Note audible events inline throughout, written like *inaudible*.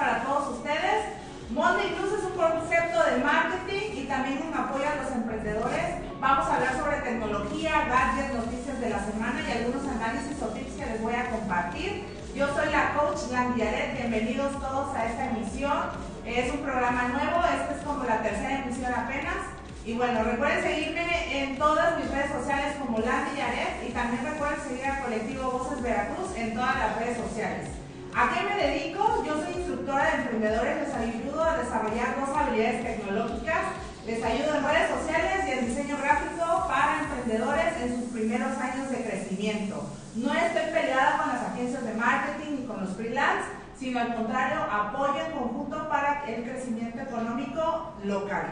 para todos ustedes. Monday News es un concepto de marketing y también un apoyo a los emprendedores. Vamos a hablar sobre tecnología, gadgets, noticias de la semana y algunos análisis o tips que les voy a compartir. Yo soy la coach Landiaret, bienvenidos todos a esta emisión. Es un programa nuevo, esta es como la tercera emisión apenas. Y bueno, recuerden seguirme en todas mis redes sociales como Landy Yaret y también recuerden seguir al colectivo Voces Veracruz en todas las redes sociales. ¿A qué me dedico? Yo soy instructora de emprendedores, les ayudo a desarrollar dos habilidades tecnológicas, les ayudo en redes sociales y en diseño gráfico para emprendedores en sus primeros años de crecimiento. No estoy peleada con las agencias de marketing ni con los freelance, sino al contrario, apoyo en conjunto para el crecimiento económico local.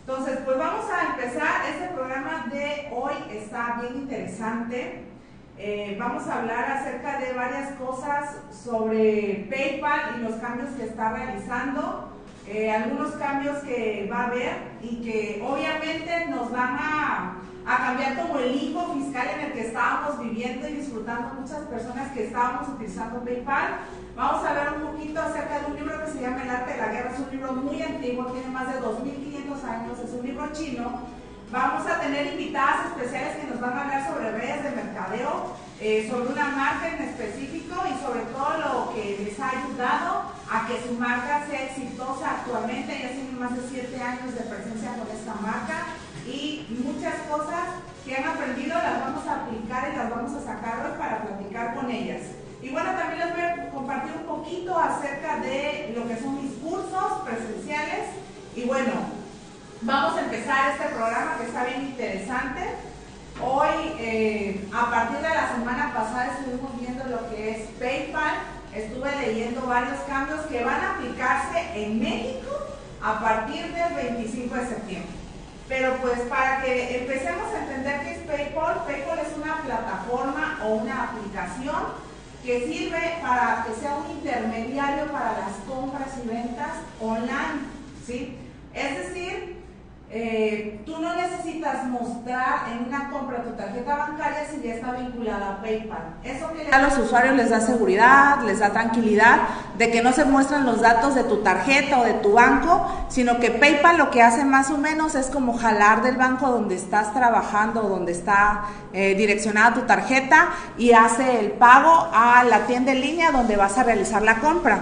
Entonces, pues vamos a empezar. Este programa de hoy está bien interesante. Eh, vamos a hablar acerca de varias cosas sobre PayPal y los cambios que está realizando, eh, algunos cambios que va a haber y que obviamente nos van a, a, cambiar como el limbo fiscal en el que estábamos viviendo y disfrutando muchas personas que estábamos utilizando PayPal. Vamos a hablar un poquito acerca de un libro que se llama El arte de la guerra, es un libro muy antiguo, tiene más de 2.500 años, es un libro chino Vamos a tener invitadas especiales que nos van a hablar sobre redes de mercadeo, eh, sobre una marca en específico y sobre todo lo que les ha ayudado a que su marca sea exitosa actualmente. Ya tienen más de 7 años de presencia con esta marca y muchas cosas que han aprendido las vamos a aplicar y las vamos a sacar hoy para platicar con ellas. Y bueno, también les voy a compartir un poquito acerca de lo que son mis cursos presenciales. Y bueno, Empezar este programa que está bien interesante. Hoy, eh, a partir de la semana pasada, estuvimos viendo lo que es PayPal. Estuve leyendo varios cambios que van a aplicarse en México a partir del 25 de septiembre. Pero pues para que empecemos a entender qué es PayPal, PayPal es una plataforma o una aplicación que sirve para que sea un intermediario para las compras y ventas online, ¿sí? Es decir, eh, tú no necesitas mostrar en una compra tu tarjeta bancaria si ya está vinculada a PayPal. Eso que a los usuarios les da seguridad, les da tranquilidad de que no se muestran los datos de tu tarjeta o de tu banco, sino que PayPal lo que hace más o menos es como jalar del banco donde estás trabajando, donde está eh, direccionada tu tarjeta y hace el pago a la tienda en línea donde vas a realizar la compra.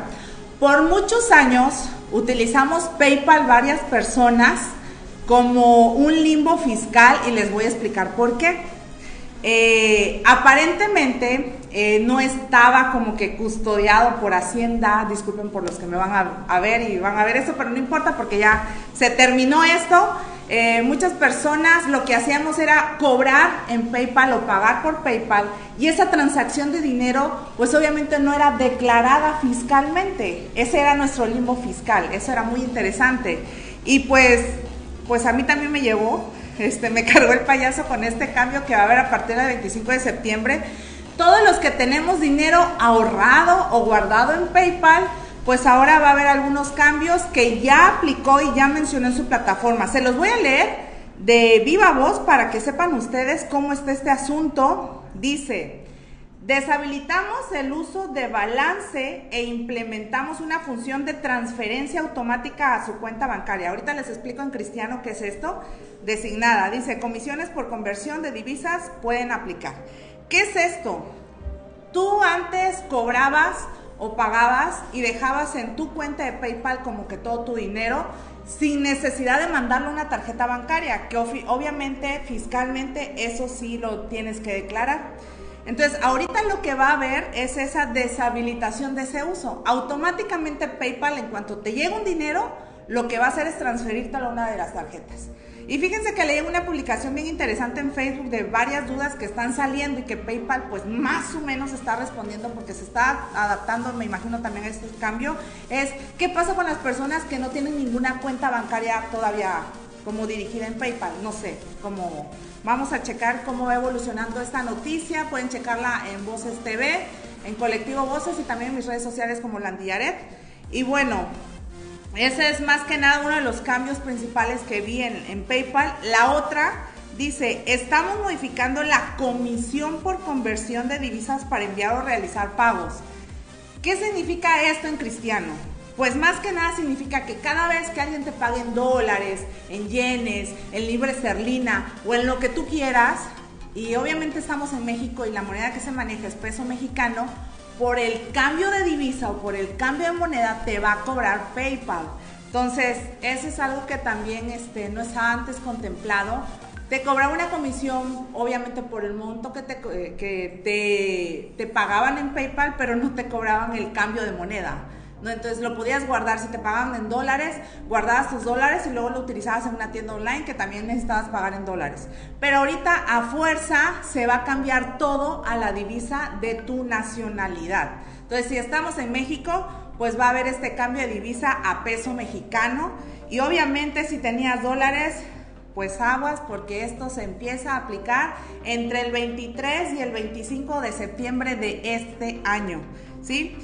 Por muchos años utilizamos PayPal varias personas como un limbo fiscal y les voy a explicar por qué. Eh, aparentemente eh, no estaba como que custodiado por Hacienda, disculpen por los que me van a, ver y van a ver eso, pero no importa porque ya se terminó esto. Eh, muchas personas lo que hacíamos era cobrar en PayPal o pagar por PayPal y esa transacción de dinero pues obviamente no era declarada fiscalmente. Ese era nuestro limbo fiscal, eso era muy interesante. Y pues pues a mí también me llevó, este, me *laughs* cargó el payaso con este cambio que va a haber a partir del 25 de septiembre. Todos los que tenemos dinero ahorrado o guardado en PayPal, pues ahora va a haber algunos cambios que ya aplicó y ya mencionó en su plataforma. Se los voy a leer de viva voz para que sepan ustedes cómo está este asunto. Dice, Deshabilitamos el uso de balance e implementamos una función de transferencia automática a su cuenta bancaria. Ahorita les explico en cristiano qué es esto. Designada. Dice, comisiones por conversión de divisas pueden aplicar. ¿Qué es esto? Tú antes cobrabas o pagabas y dejabas en tu cuenta de PayPal como que todo tu dinero sin necesidad de mandarle una tarjeta bancaria, que obviamente fiscalmente eso sí lo tienes que declarar. Entonces, ahorita lo que va a haber es esa deshabilitación de ese uso. Automáticamente PayPal, en cuanto te llega un dinero, lo que va a hacer es transferirte a una de las tarjetas. Y fíjense que leí una publicación bien interesante en Facebook de varias dudas que están saliendo y que PayPal pues más o menos está respondiendo porque se está adaptando, me imagino también a este cambio, es qué pasa con las personas que no tienen ninguna cuenta bancaria todavía como dirigida en PayPal, no sé, como Vamos a checar cómo va evolucionando esta noticia. Pueden checarla en Voces TV, en Colectivo Voces y también en mis redes sociales como Landillaret. Y bueno, ese es más que nada uno de los cambios principales que vi en, PayPal. La otra dice, estamos modificando la comisión por conversión de divisas para enviar o realizar pagos. ¿Qué significa esto en cristiano? Pues más que nada significa que cada vez que alguien te pague en dólares, en yenes, en libre esterlina o en lo que tú quieras, y obviamente estamos en México y la moneda que se maneja es peso mexicano, por el cambio de divisa o por el cambio de moneda te va a cobrar PayPal. Entonces, eso es algo que también este, no estaba antes contemplado. Te cobraba una comisión, obviamente, por el monto que, te, que te, te pagaban en PayPal, pero no te cobraban el cambio de moneda. ¿No? Entonces lo podías guardar, si te pagaban en dólares, guardabas tus dólares y luego lo utilizabas en una tienda online que también necesitabas pagar en dólares. Pero ahorita a fuerza se va a cambiar todo a la divisa de tu nacionalidad. Entonces si estamos en México, pues va a haber este cambio de divisa a peso mexicano y obviamente si tenías dólares, pues aguas porque esto se empieza a aplicar entre el 23 y el 25 de septiembre de este año, ¿sí?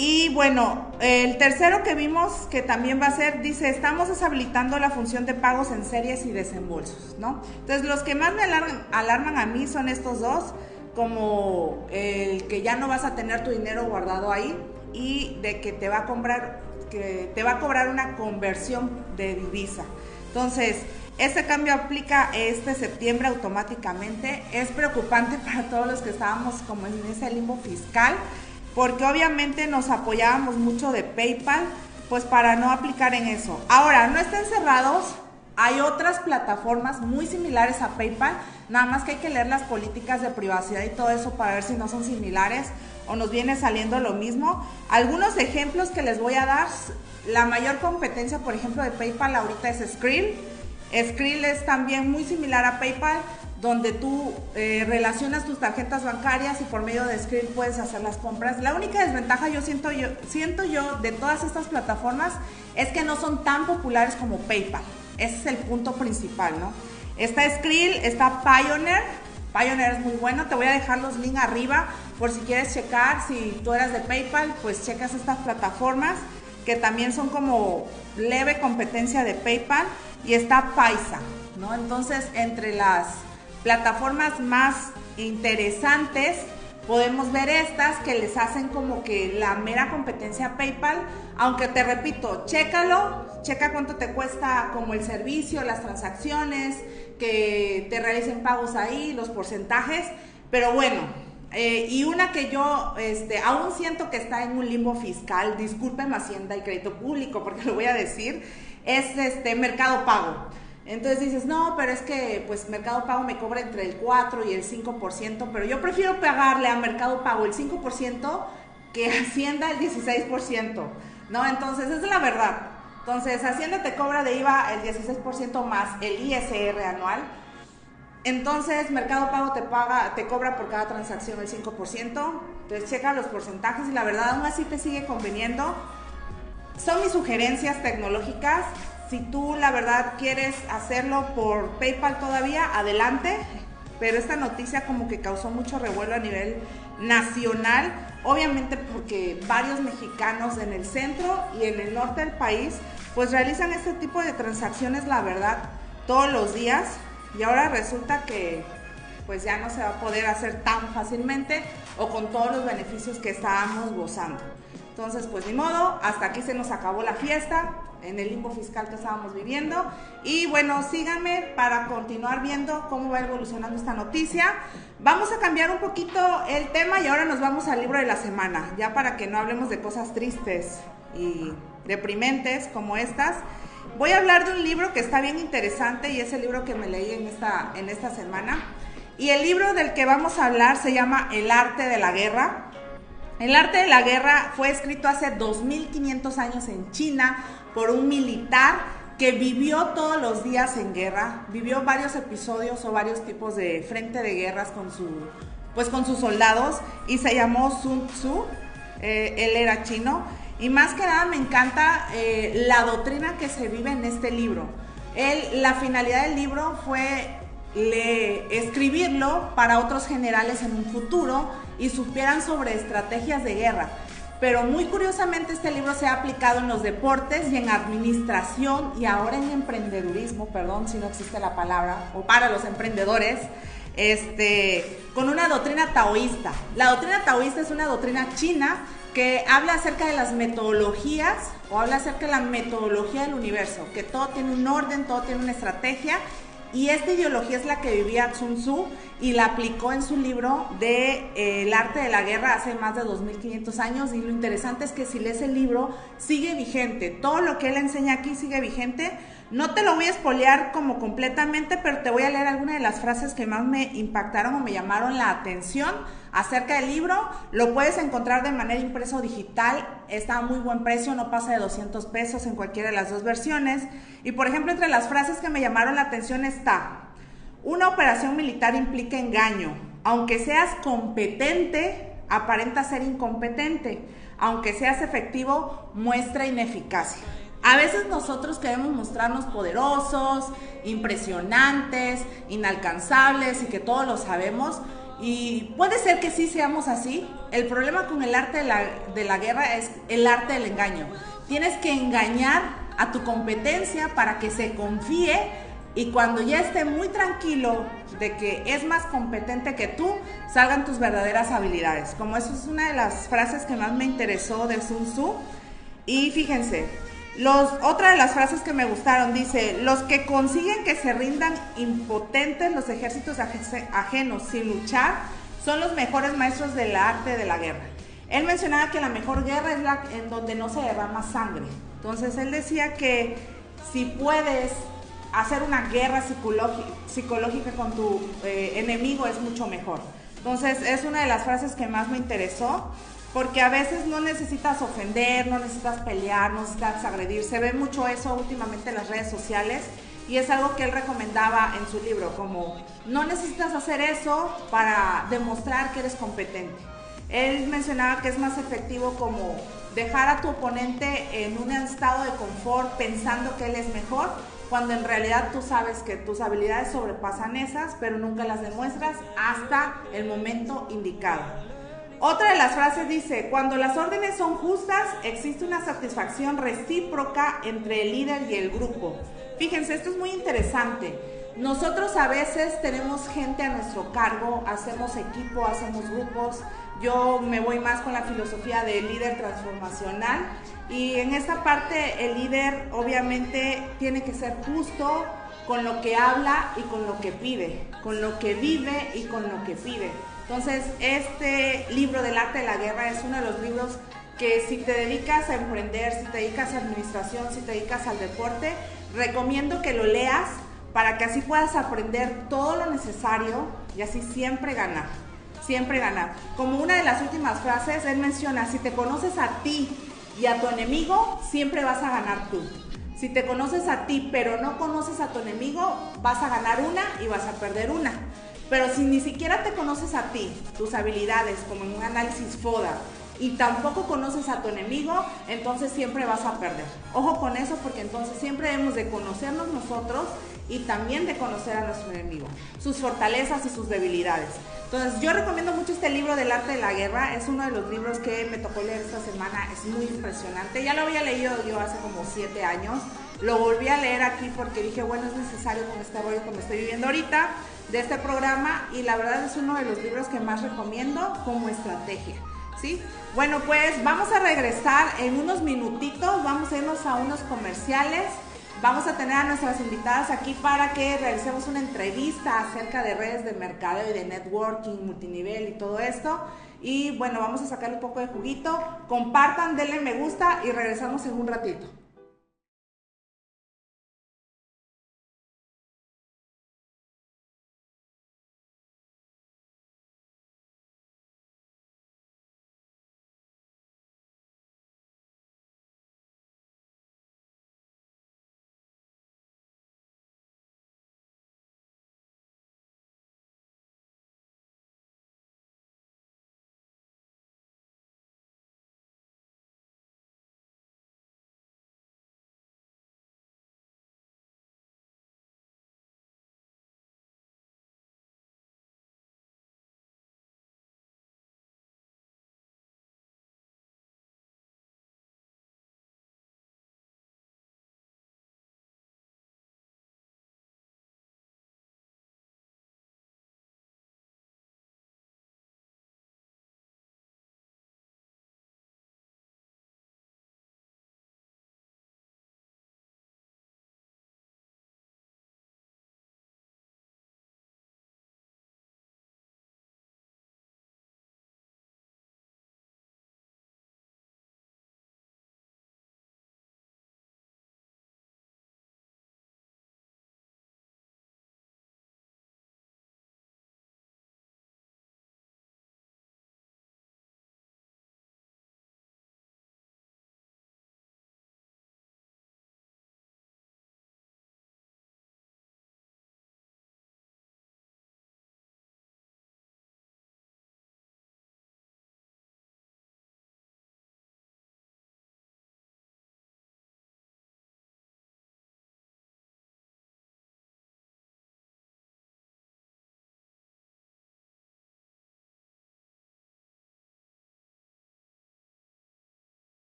Y bueno, el tercero que vimos que también va a ser, dice, estamos deshabilitando la función de pagos en series y desembolsos, ¿no? Entonces, los que más me alarman, a mí son estos dos, como el que ya no vas a tener tu dinero guardado ahí y de que te va a comprar, que te va a cobrar una conversión de divisa. Entonces, este cambio aplica este septiembre automáticamente. Es preocupante *laughs* para todos los que estábamos como en ese limbo fiscal porque obviamente nos apoyábamos mucho de PayPal, pues para no aplicar en eso. Ahora, no estén cerrados, hay otras plataformas muy similares a PayPal, nada más que hay que leer las políticas de privacidad y todo eso para ver si no son similares o nos viene saliendo lo mismo. Algunos ejemplos que les voy a dar, la mayor competencia, por ejemplo, de PayPal ahorita es Skrill. Skrill es también muy similar a PayPal, donde tú eh, relacionas tus tarjetas bancarias y por medio de Skrill puedes hacer las compras. La única desventaja yo siento yo siento yo de todas estas plataformas es que no son tan populares como PayPal. Ese es el punto principal, ¿no? Está Skrill, está Pioneer. Pioneer es muy bueno. Te voy a dejar los links arriba por si quieres checar. Si tú eras de PayPal, pues checas estas plataformas que también son como leve competencia de PayPal. Y está Paisa, ¿no? Entonces, entre las plataformas más interesantes, podemos ver estas que les hacen como que la mera competencia PayPal, aunque te repito, chécalo, checa cuánto te cuesta como el servicio, las transacciones, que te realicen pagos ahí, los porcentajes, pero bueno, eh, y una que yo este, aún siento que está en un limbo fiscal, disculpen Hacienda y Crédito Público, porque lo voy a decir, es este Mercado Pago. Entonces dices, no, pero es que pues Mercado Pago me cobra entre el 4 y el 5%, pero yo prefiero pagarle a Mercado Pago el 5% que Hacienda el 16%, ¿no? Entonces, es la verdad. Entonces, Hacienda te cobra de IVA el 16% más el ISR anual. Entonces, Mercado Pago te paga, te cobra por cada transacción el 5%. Entonces, checa los porcentajes y la verdad aún así te sigue conveniendo. Son mis sugerencias tecnológicas. Si tú la verdad quieres hacerlo por PayPal todavía, adelante. Pero esta noticia como que causó mucho revuelo a nivel nacional, obviamente porque varios mexicanos en el centro y en el norte del país pues realizan este tipo de transacciones, la verdad, todos los días. Y ahora resulta que pues ya no se va a poder hacer tan fácilmente o con todos los beneficios que estábamos gozando. Entonces, pues ni modo, hasta aquí se nos acabó la fiesta en el limbo fiscal que estábamos viviendo. Y bueno, síganme para continuar viendo cómo va evolucionando esta noticia. Vamos a cambiar un poquito el tema y ahora nos vamos al libro de la semana, ya para que no hablemos de cosas tristes y deprimentes como estas. Voy a hablar de un libro que está bien interesante y es el libro que me leí en esta, en esta semana. Y el libro del que vamos a hablar se llama El arte de la guerra. El arte de la guerra fue escrito hace 2500 años en China por un militar que vivió todos los días en guerra, vivió varios episodios o varios tipos de frente de guerras con su, pues con sus soldados y se llamó Sun Tzu. Eh, él era chino y más que nada me encanta eh, la doctrina que se vive en este libro. Él, la finalidad del libro fue le, escribirlo para otros generales en un futuro y supieran sobre estrategias de guerra. Pero muy curiosamente este libro se ha aplicado en los deportes y en administración y ahora en emprendedurismo, perdón si no existe la palabra, o para los emprendedores, este, con una doctrina taoísta. La doctrina taoísta es una doctrina china que habla acerca de las metodologías o habla acerca de la metodología del universo, que todo tiene un orden, todo tiene una estrategia y esta ideología es la que vivía Sun Tzu y la aplicó en su libro de eh, El arte de la guerra hace más de 2500 años. Y lo interesante es que si lees el libro, sigue vigente. Todo lo que él enseña aquí sigue vigente. No te lo voy a espolear como completamente, pero te voy a leer algunas de las frases que más me impactaron o me llamaron la atención acerca del libro. Lo puedes encontrar de manera impresa o digital. Está a muy buen precio, no pasa de 200 pesos en cualquiera de las dos versiones. Y por ejemplo, entre las frases que me llamaron la atención está, una operación militar implica engaño. Aunque seas competente, aparenta ser incompetente. Aunque seas efectivo, muestra ineficacia. A veces nosotros queremos mostrarnos poderosos, impresionantes, inalcanzables y que todo lo sabemos. Y puede ser que sí seamos así. El problema con el arte de la, de la guerra es el arte del engaño. Tienes que engañar a tu competencia para que se confíe y cuando ya esté muy tranquilo de que es más competente que tú, salgan tus verdaderas habilidades. Como eso es una de las frases que más me interesó de Sun Tzu. Y fíjense, los, otra de las frases que me gustaron dice, los que consiguen que se rindan impotentes los ejércitos ajenos sin luchar son los mejores maestros del arte de la guerra. Él mencionaba que la mejor guerra es la en donde no se derrama sangre. Entonces él decía que si puedes hacer una guerra psicológica con tu eh, enemigo es mucho mejor. Entonces es una de las frases que más me interesó, porque a veces no necesitas ofender, no necesitas pelear, no necesitas agredir. Se ve mucho eso últimamente en las redes sociales y es algo que él recomendaba en su libro, como no necesitas hacer eso para demostrar que eres competente. Él mencionaba que es más efectivo como dejar a tu oponente en un estado de confort pensando que él es mejor cuando en realidad tú sabes que tus habilidades sobrepasan esas, pero nunca las demuestras hasta el momento indicado. Otra de las frases dice, cuando las órdenes son justas, existe una satisfacción recíproca entre el líder y el grupo. Fíjense, esto es muy interesante. Nosotros a veces tenemos gente a nuestro cargo, hacemos equipo, hacemos grupos. Yo me voy más con la filosofía del líder transformacional y en esta parte el líder obviamente tiene que ser justo con lo que habla y con lo que pide, con lo que vive y con lo que pide. Entonces, este libro del arte de la guerra es uno de los libros que si te dedicas a emprender, si te dedicas a administración, si te dedicas al deporte, recomiendo que lo leas para que así puedas aprender todo lo necesario y así siempre ganar, siempre ganar. Como una de las últimas frases, él menciona, si te conoces a ti y a tu enemigo, siempre vas a ganar tú. Si te conoces a ti pero no conoces a tu enemigo, vas a ganar una y vas a perder una. Pero si ni siquiera te conoces a ti, tus habilidades, como en un análisis FODA, y tampoco conoces a tu enemigo, entonces siempre vas a perder. Ojo con eso porque entonces siempre debemos de conocernos nosotros y también de conocer a nuestro enemigo, sus fortalezas y sus debilidades. Entonces yo recomiendo mucho este libro del arte de la guerra, es uno de los libros que me tocó leer esta semana, es muy impresionante, ya lo había leído yo hace como siete años, lo volví a leer aquí porque dije, bueno, es necesario con este rollo que me estoy viviendo ahorita de este programa y la verdad es uno de los libros que más recomiendo como estrategia. ¿Sí? Bueno, pues vamos a regresar en unos minutitos, vamos a irnos a unos comerciales. Vamos a tener a nuestras invitadas aquí para que realicemos una entrevista acerca de redes de mercado y de networking, multinivel y todo esto. Y bueno, vamos a sacar un poco de juguito. Compartan, denle me gusta y regresamos en un ratito.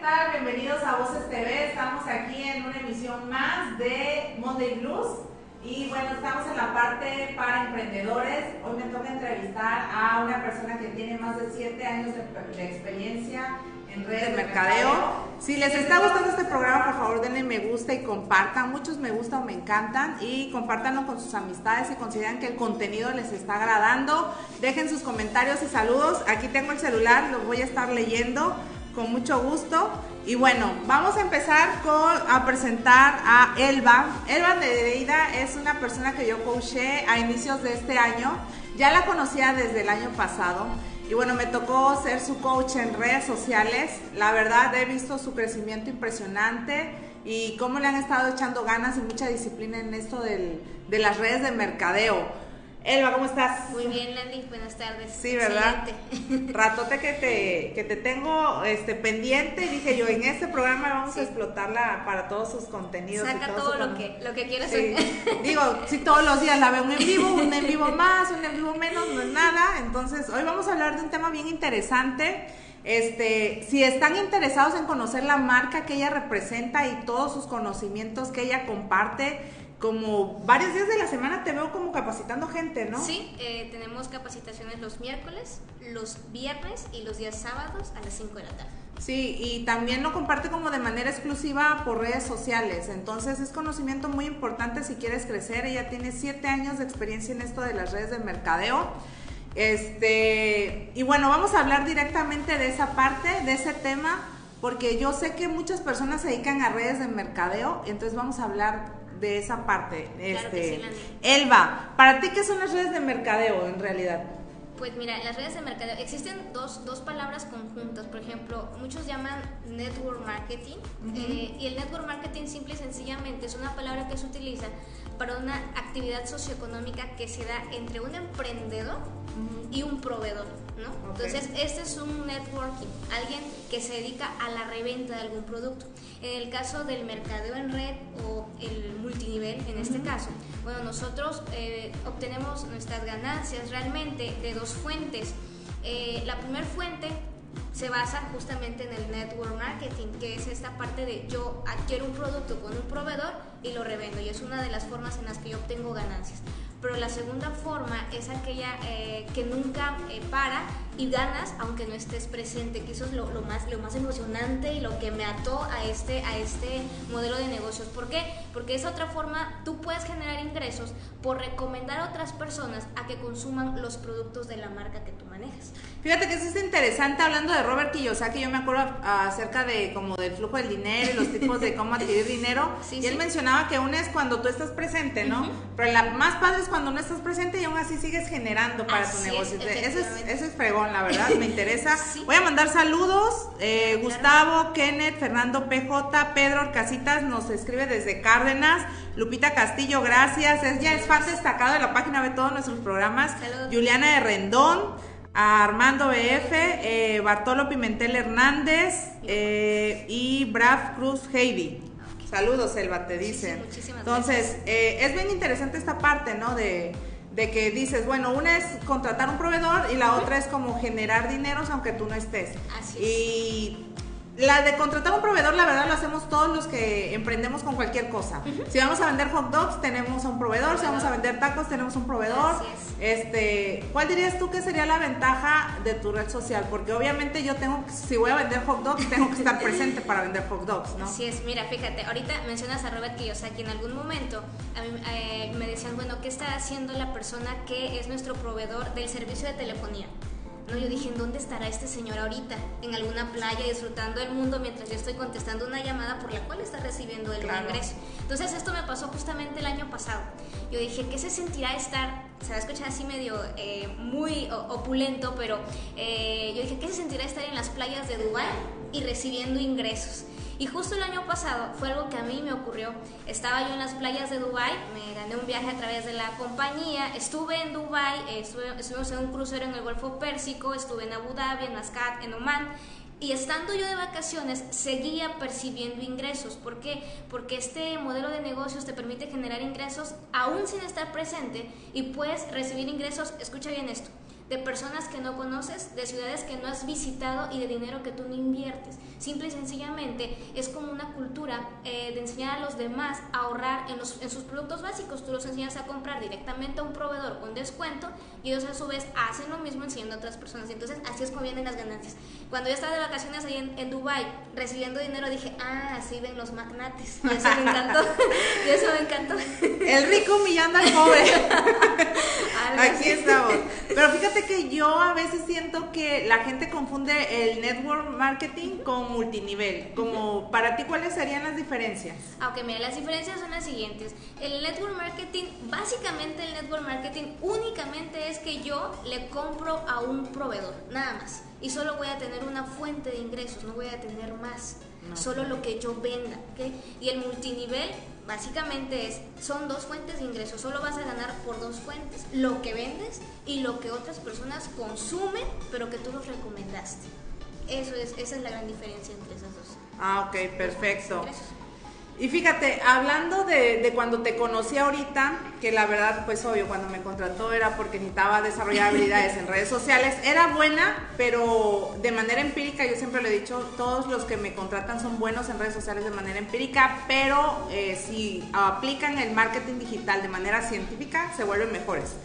Tal? Bienvenidos a Voces TV. Estamos aquí en una emisión más de Monday Blues. Y bueno, estamos en la parte para emprendedores. Hoy me toca entrevistar a una persona que tiene más de 7 años de, experiencia en redes de mercadeo. Si les está gustando este programa, por favor denle me gusta y compartan. Muchos me gustan o me encantan y compártanlo con sus amistades si consideran que el contenido les está agradando. Dejen sus comentarios y saludos. Aquí tengo el celular, los voy a estar leyendo con mucho gusto. Y bueno, vamos a empezar con a presentar a Elba. Elba Nereida es una persona que yo coaché a inicios de este año. Ya la conocía desde el año pasado. Y bueno, me tocó ser su coach en redes sociales. La verdad, he visto su crecimiento impresionante y cómo le han estado echando ganas y mucha disciplina en esto del, de las redes de mercadeo. Elba, ¿cómo estás? Muy bien, Landy, buenas tardes. Sí, ¿verdad? Ratote que te, que te tengo este, pendiente. Dije yo, en este programa vamos a explotarla para todos sus contenidos. Saca todo, lo, que, lo que quieras. Digo, si todos los días la veo un en vivo, un en vivo más, un en vivo menos, no es nada. Entonces, hoy vamos a hablar de un tema bien interesante. Este, si están interesados en conocer la marca que ella representa y todos sus conocimientos que ella comparte, como varios días de la semana te veo como capacitando gente, ¿no? Sí, eh, tenemos capacitaciones los miércoles, los viernes y los días sábados a las 5 de la tarde. Sí, y también lo comparte como de manera exclusiva por redes sociales. Entonces es conocimiento muy importante si quieres crecer. Ella tiene siete años de experiencia en esto de las redes de mercadeo. Este, y bueno, vamos a hablar directamente de esa parte, de ese tema, porque yo sé que muchas personas se dedican a redes de mercadeo, entonces vamos a hablar de esa parte. este, Elba, ¿para ti qué son las redes de mercadeo en realidad? Pues mira, las redes de mercadeo, existen dos, dos palabras conjuntas. Por ejemplo, muchos llaman network marketing. Eh, y el network marketing simple y sencillamente es una palabra que se utiliza para una actividad socioeconómica que se da entre un emprendedor y un proveedor. ¿no? Entonces, este es un networking, alguien que se dedica a la reventa de algún producto. En el caso del mercadeo en red o el multinivel, en este caso, bueno, nosotros eh, obtenemos nuestras ganancias realmente de dos fuentes. Eh, la primera fuente se basa justamente en el network marketing, que es esta parte de yo adquiero un producto con un proveedor y lo revendo, y es una de las formas en las que yo obtengo ganancias pero la segunda forma es aquella eh, que nunca eh, para y ganas aunque no estés presente, que eso es lo, más, lo más emocionante y lo que me ató a este, a este modelo de negocios. ¿Por qué? Porque es otra forma, tú puedes generar ingresos por recomendar a otras personas a que consuman los productos de la marca que tú manejas. Fíjate que eso es interesante hablando de Robert Kiyosaki, yo me acuerdo acerca de como del flujo del dinero y los *laughs* tipos de cómo adquirir dinero, y él mencionaba que una es cuando tú estás presente, ¿no? Pero la más padre es cuando no estás presente y aún así sigues generando para tu negocio. eso, es, eso es fregón, la verdad, me interesa. *laughs* Voy a mandar saludos. Eh, Gustavo, Kenneth, Fernando PJ, Pedro Casitas nos escribe desde Cárdenas. Lupita Castillo, gracias. Ella es fan destacado de la página, de todos nuestros programas. Juliana de Rendón. Armando BF, eh, Bartolo Pimentel Hernández eh, y Brav Cruz Heidi. Saludos, Elba, te dicen. Entonces, eh, es bien interesante esta parte, ¿no? De, de que dices, bueno, una es contratar un proveedor y la otra es como generar dineros aunque tú no estés. Así es. Y la de contratar un proveedor, la verdad, lo hacemos todos los que emprendemos con cualquier cosa. Si vamos a vender hot dogs, tenemos a un proveedor. Si vamos a vender tacos, tenemos un proveedor. Este, ¿cuál dirías tú que sería la ventaja de tu red social? Porque obviamente yo tengo, si voy a vender hot dogs, tengo que estar presente para vender hot dogs, ¿no? Así es. Mira, fíjate, ahorita mencionas a Robert Kiyosaki. En algún momento a mí, eh, me decían, bueno, ¿qué está haciendo la persona que es nuestro proveedor del servicio de telefonía? Yo dije, ¿en dónde estará este señor ahorita? En alguna playa disfrutando del mundo mientras yo estoy contestando una llamada por la cual está recibiendo el ingreso. Entonces esto me pasó justamente el año pasado. Yo dije, ¿qué se sentirá estar, se va a escuchar así medio eh, muy opulento, pero eh, yo dije, ¿qué se sentirá estar en las playas de Dubái y recibiendo ingresos? Y justo el año pasado fue algo que a mí me ocurrió. Estaba yo en las playas de Dubai, me gané un viaje a través de la compañía, estuve en Dubai, estuvimos en un crucero en el Golfo Pérsico, estuve en Abu Dhabi, en Mascat, en Oman. Y estando yo de vacaciones, seguía percibiendo ingresos. ¿Por qué? Porque este modelo de negocios te permite generar ingresos aún sin estar presente y puedes recibir ingresos, escucha bien esto, de personas que no conoces, de ciudades que no has visitado y de dinero que tú no inviertes. Simple y sencillamente es como una cultura eh, de enseñar a los demás a ahorrar en, los, en sus productos básicos. Tú los enseñas a comprar directamente a un proveedor con descuento y ellos a su vez hacen lo mismo enseñando a otras personas. Y entonces así es como vienen las ganancias. Cuando yo estaba de vacaciones ahí en, en Dubai recibiendo dinero dije, ah, así ven los magnates. Y eso me encantó. *laughs* y eso me encantó. El rico humillando al joven. *laughs* Aquí estamos. Pero fíjate que yo a veces siento que la gente confunde el network marketing con multinivel. Como para ti, ¿cuáles serían las diferencias? Aunque mira, las diferencias son las siguientes. El network marketing, básicamente el network marketing únicamente es que yo le compro a un proveedor, nada más. Y solo voy a tener una fuente de ingresos, no voy a tener más. Solo lo que yo venda. Y el multinivel básicamente es, son dos fuentes de ingresos, solo vas a ganar por dos fuentes, lo que vendes y lo que otras personas consumen, pero que tú los recomendaste. Eso es, esa es la gran diferencia entre esas dos. Ah, ok, perfecto. Y fíjate, hablando de, cuando te conocí ahorita, que la verdad, pues obvio, cuando me contrató era porque necesitaba desarrollar habilidades en redes sociales. Era buena, pero de manera empírica, yo siempre le he dicho, todos los que me contratan son buenos en redes sociales de manera empírica, pero eh, si aplican el marketing digital de manera científica, se vuelven mejores.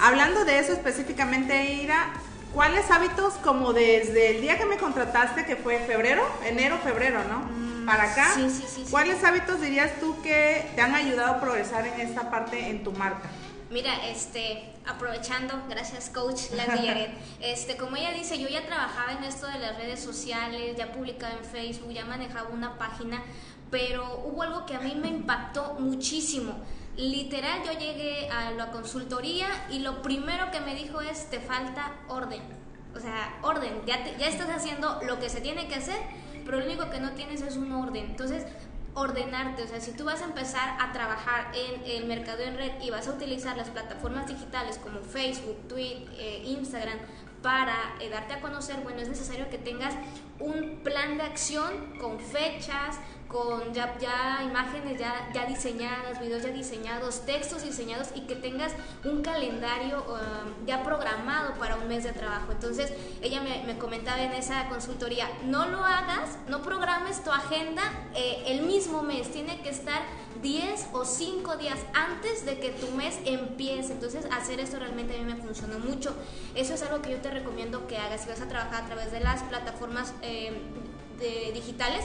Hablando de eso específicamente, Ira, ¿cuáles hábitos como desde el día que me contrataste, que fue febrero, enero, febrero, ¿no? Mm, para acá. Sí, sí, sí, ¿Cuáles hábitos dirías tú que te han ayudado a progresar en esta parte en tu marca? Mira, este, aprovechando, gracias coach Landy *laughs* este, como ella dice, yo ya trabajaba en esto de las redes sociales, ya publicaba en Facebook, ya manejaba una página, pero hubo algo que a mí me impactó muchísimo. Literal, yo llegué a la consultoría y lo primero que me dijo es, te falta orden. O sea, orden, ya, ya estás haciendo lo que se tiene que hacer, pero lo único que no tienes es un orden. Entonces, ordenarte, o sea, si tú vas a empezar a trabajar en el mercado en red y vas a utilizar las plataformas digitales como Facebook, Twitter, eh, Instagram para eh, darte a conocer, bueno, es necesario que tengas un plan de acción con fechas, con ya, ya imágenes ya, ya diseñadas, videos ya diseñados, textos diseñados y que tengas un calendario um, ya programado para un mes de trabajo. Entonces, ella me, me, comentaba en esa consultoría, no lo hagas, no programes tu agenda eh, el mismo mes, tiene que estar 10 o 5 días antes de que tu mes empiece. Entonces, hacer esto realmente a mí me funcionó mucho. Eso es algo que yo te recomiendo que hagas si vas a trabajar a través de las plataformas eh, de, digitales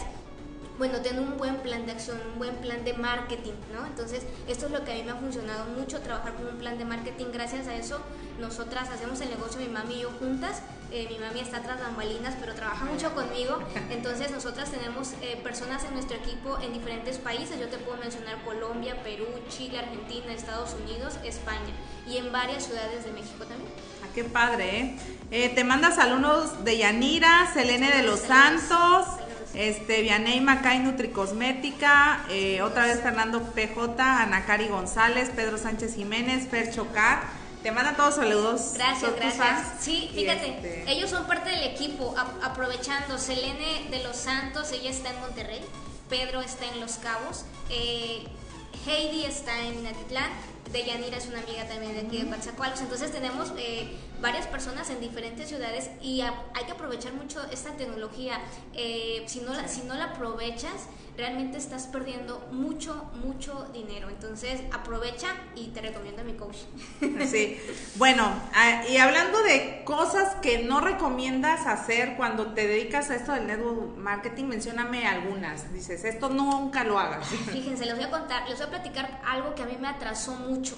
bueno, tener un buen plan de acción, un buen plan de marketing, ¿no? Entonces, esto es lo que a mí me ha funcionado mucho, trabajar con un plan de marketing. Gracias a eso, nosotras hacemos el negocio, mi mami y yo juntas. Eh, mi mami está tras bambalinas, pero trabaja mucho conmigo. Entonces, nosotras tenemos eh, personas en nuestro equipo en diferentes países. Yo te puedo mencionar Colombia, Perú, Chile, Argentina, Estados Unidos, España y en varias ciudades de México también. Ah, qué padre, ¿eh? eh te mandas alumnos de Yanira, Selene de los Santos. Este, Vianey Macay Nutricosmética, eh, otra vez Fernando PJ, Ana Cari González, Pedro Sánchez Jiménez, Fer Chocar. Te mandan todos saludos. Gracias, gracias. Sí, fíjate, este ellos son parte del equipo, aprovechando. Selene de los Santos, ella está en Monterrey, Pedro está en Los Cabos, eh, Heidi está en Minatitlán, Deyanira es una amiga también de aquí de Coatzacoalcos. Entonces tenemos eh, varias personas en diferentes ciudades y hay que aprovechar mucho esta tecnología. Eh, si, no la, si no la aprovechas, realmente estás perdiendo mucho, mucho dinero. Entonces aprovecha y te recomiendo a mi coach. *laughs* Sí, *laughs* bueno, ah, y hablando de cosas que no recomiendas hacer cuando te dedicas a esto del network marketing, mencióname algunas. Dices, esto nunca lo hagas. Fíjense, les voy a contar, les voy a platicar algo que a mí me atrasó mucho.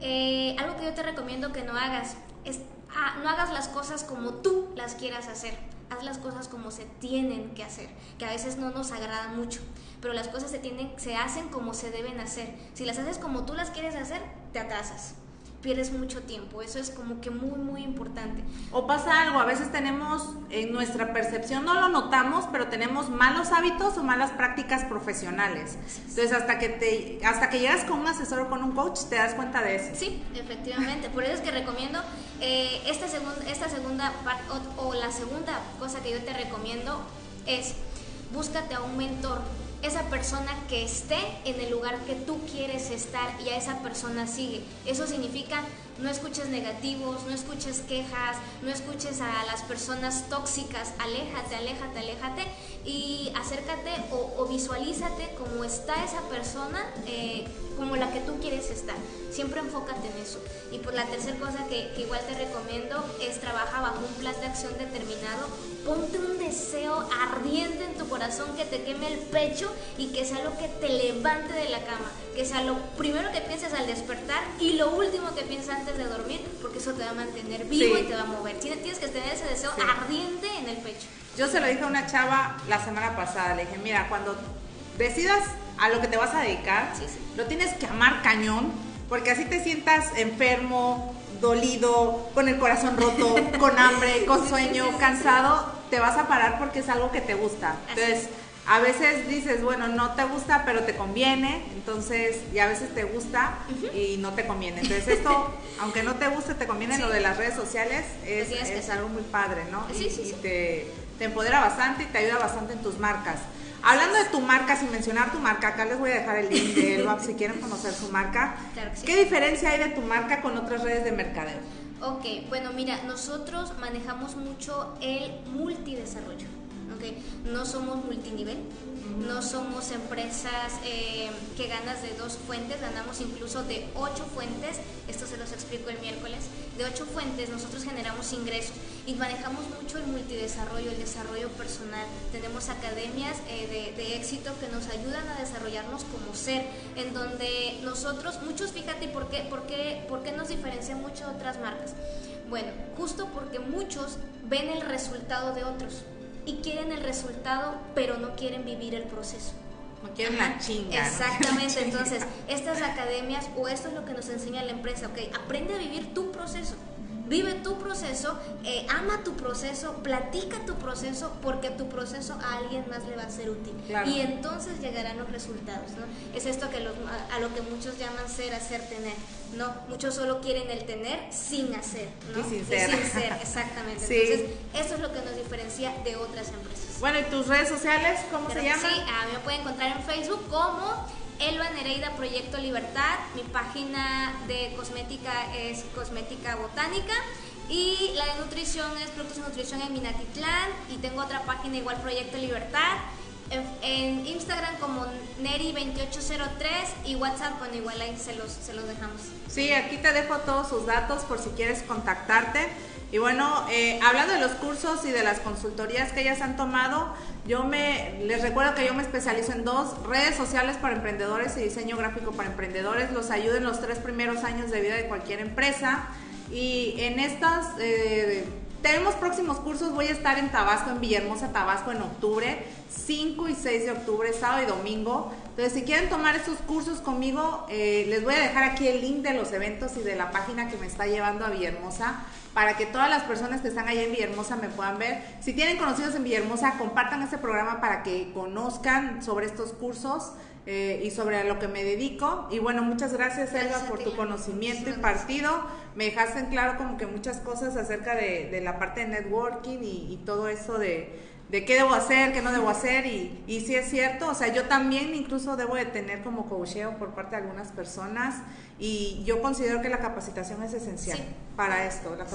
Eh, algo que yo te recomiendo que no hagas es ah, no hagas las cosas como tú las quieras hacer haz las cosas como se tienen que hacer, que a veces no nos agrada mucho, pero las cosas se, tienen, se hacen como se deben hacer. Si las haces como tú las quieres hacer, te atrasas pierdes mucho tiempo. Eso es como que muy, muy importante. O pasa algo, a veces tenemos en nuestra percepción, no lo notamos, pero tenemos malos hábitos o malas prácticas profesionales. Entonces, hasta que, te, hasta que llegas con un asesor o con un coach, te das cuenta de eso. Sí, efectivamente. Por eso es que recomiendo eh, esta, segunda esta segunda o, o la segunda cosa que yo te recomiendo es búscate a un mentor esa persona que esté en el lugar que tú quieres estar y a esa persona sigue. Eso significa no escuches negativos, no escuches quejas, no escuches a las personas tóxicas, aléjate, aléjate, aléjate y acércate o, visualízate como está esa persona, eh, como la que tú quieres estar. Siempre enfócate en eso. Y por la tercera cosa que, igual te recomiendo es trabaja bajo un plan de acción determinado. Ponte un deseo ardiente en tu corazón que te queme el pecho y que sea lo que te levante de la cama. Que sea lo primero que pienses al despertar y lo último que pienses antes de dormir, porque eso te va a mantener vivo y te va a mover. Tienes que tener ese deseo ardiente en el pecho. Yo se lo dije a una chava la semana pasada, le dije, mira, cuando decidas a lo que te vas a dedicar, lo tienes que amar cañón, porque así te sientas enfermo, dolido, con el corazón roto, *laughs* con hambre, con sueño, cansado, te vas a parar porque es algo que te gusta. Entonces, a veces dices, bueno, no te gusta, pero te conviene, entonces, y a veces te gusta y no te conviene. Entonces, esto, *laughs* aunque no te guste, te conviene, lo de las redes sociales es, es algo muy padre, ¿no? y, te, te empodera bastante y te ayuda bastante en tus marcas. Hablando de tu marca, sin mencionar tu marca, acá les voy a dejar el link de Elbap si quieren conocer su marca. ¿Qué diferencia hay de tu marca con otras redes de mercadeo? Ok, bueno, mira, nosotros manejamos mucho el multidesarrollo. No somos multinivel, no somos empresas eh, que ganas de dos fuentes, ganamos incluso de ocho fuentes, esto se los explico el miércoles, de ocho fuentes nosotros generamos ingresos y manejamos mucho el multidesarrollo, el desarrollo personal, tenemos academias eh, de, éxito que nos ayudan a desarrollarnos como ser, en donde nosotros, muchos fíjate, ¿por qué, por qué, por qué nos diferencian mucho de otras marcas? Bueno, justo porque muchos ven el resultado de otros y quieren el resultado, pero no quieren vivir el proceso. No quieren la chinga. Exactamente, *laughs* entonces estas academias o esto es lo que nos enseña la empresa, ok, aprende a vivir tu proceso vive tu proceso, eh, ama tu proceso, platica tu proceso, porque tu proceso a alguien más le va a ser útil. Y entonces llegarán los resultados, ¿no? Es esto que a, lo que muchos llaman ser, hacer, tener. No, muchos solo quieren el tener sin hacer, ¿no? Y sin ser. sin ser, *laughs* exactamente. Entonces, eso es lo que nos diferencia de otras empresas. Bueno, ¿y tus redes sociales cómo se llaman? Sí, a mí me pueden encontrar en Facebook como Elba Nereida Proyecto Libertad. Mi página de cosmética es Cosmética Botánica. Y la de nutrición es Productos de Nutrición en Minatitlán. Y tengo otra página igual Proyecto Libertad. En, Instagram como Neri2803 y WhatsApp, bueno, igual ahí se los, se los dejamos. Sí, aquí te dejo todos sus datos por si quieres contactarte. Y bueno, eh, hablando de los cursos y de las consultorías que ellas han tomado, yo me les recuerdo que yo me especializo en dos redes sociales para emprendedores y diseño gráfico para emprendedores. Los ayudo en los tres primeros años de vida de cualquier empresa. Y en estas eh, tenemos próximos cursos. Voy a estar en Tabasco, en Villahermosa, Tabasco, en octubre, 5 y 6 de octubre, sábado y domingo. Entonces, si quieren tomar estos cursos conmigo, eh, les voy a dejar aquí el link de los eventos y de la página que me está llevando a Villahermosa para que todas las personas que están allá en Villahermosa me puedan ver. Si tienen conocidos en Villahermosa, compartan este programa para que conozcan sobre estos cursos eh, y sobre a lo que me dedico. Y bueno, muchas gracias, Elba, por tu conocimiento y partido. Me dejaste en claro como que muchas cosas acerca de, la parte de networking y todo eso de de qué debo hacer, qué no debo hacer y, y si es cierto, o sea, yo también incluso debo de tener como coacheo por parte de algunas personas y yo considero que la capacitación es esencial para esto, la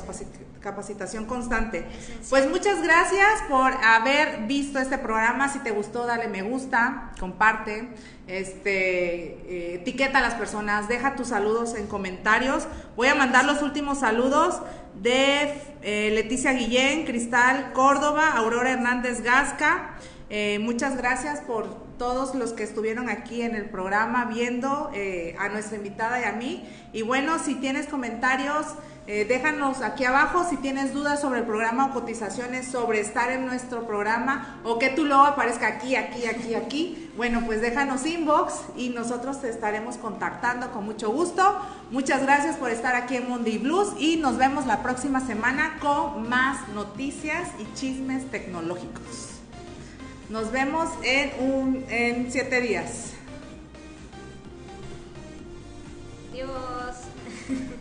capacitación constante. Pues muchas gracias por haber visto este programa, si te gustó dale me gusta, comparte, este, eh, etiqueta a las personas, deja tus saludos en comentarios, voy a mandar los últimos saludos de eh, Leticia Guillén, Cristal Córdoba, Aurora Hernández Gasca. Eh, muchas gracias por todos los que estuvieron aquí en el programa viendo eh, a nuestra invitada y a mí. Y bueno, si tienes comentarios, eh, déjanos aquí abajo si tienes dudas sobre el programa o cotizaciones sobre estar en nuestro programa o que tu logo aparezca aquí, aquí, aquí, aquí. Bueno, pues déjanos inbox y nosotros te estaremos contactando con mucho gusto. Muchas gracias por estar aquí en Mundi Blues y nos vemos la próxima semana con más noticias y chismes tecnológicos. Nos vemos en, un, en siete días. Adiós. *laughs*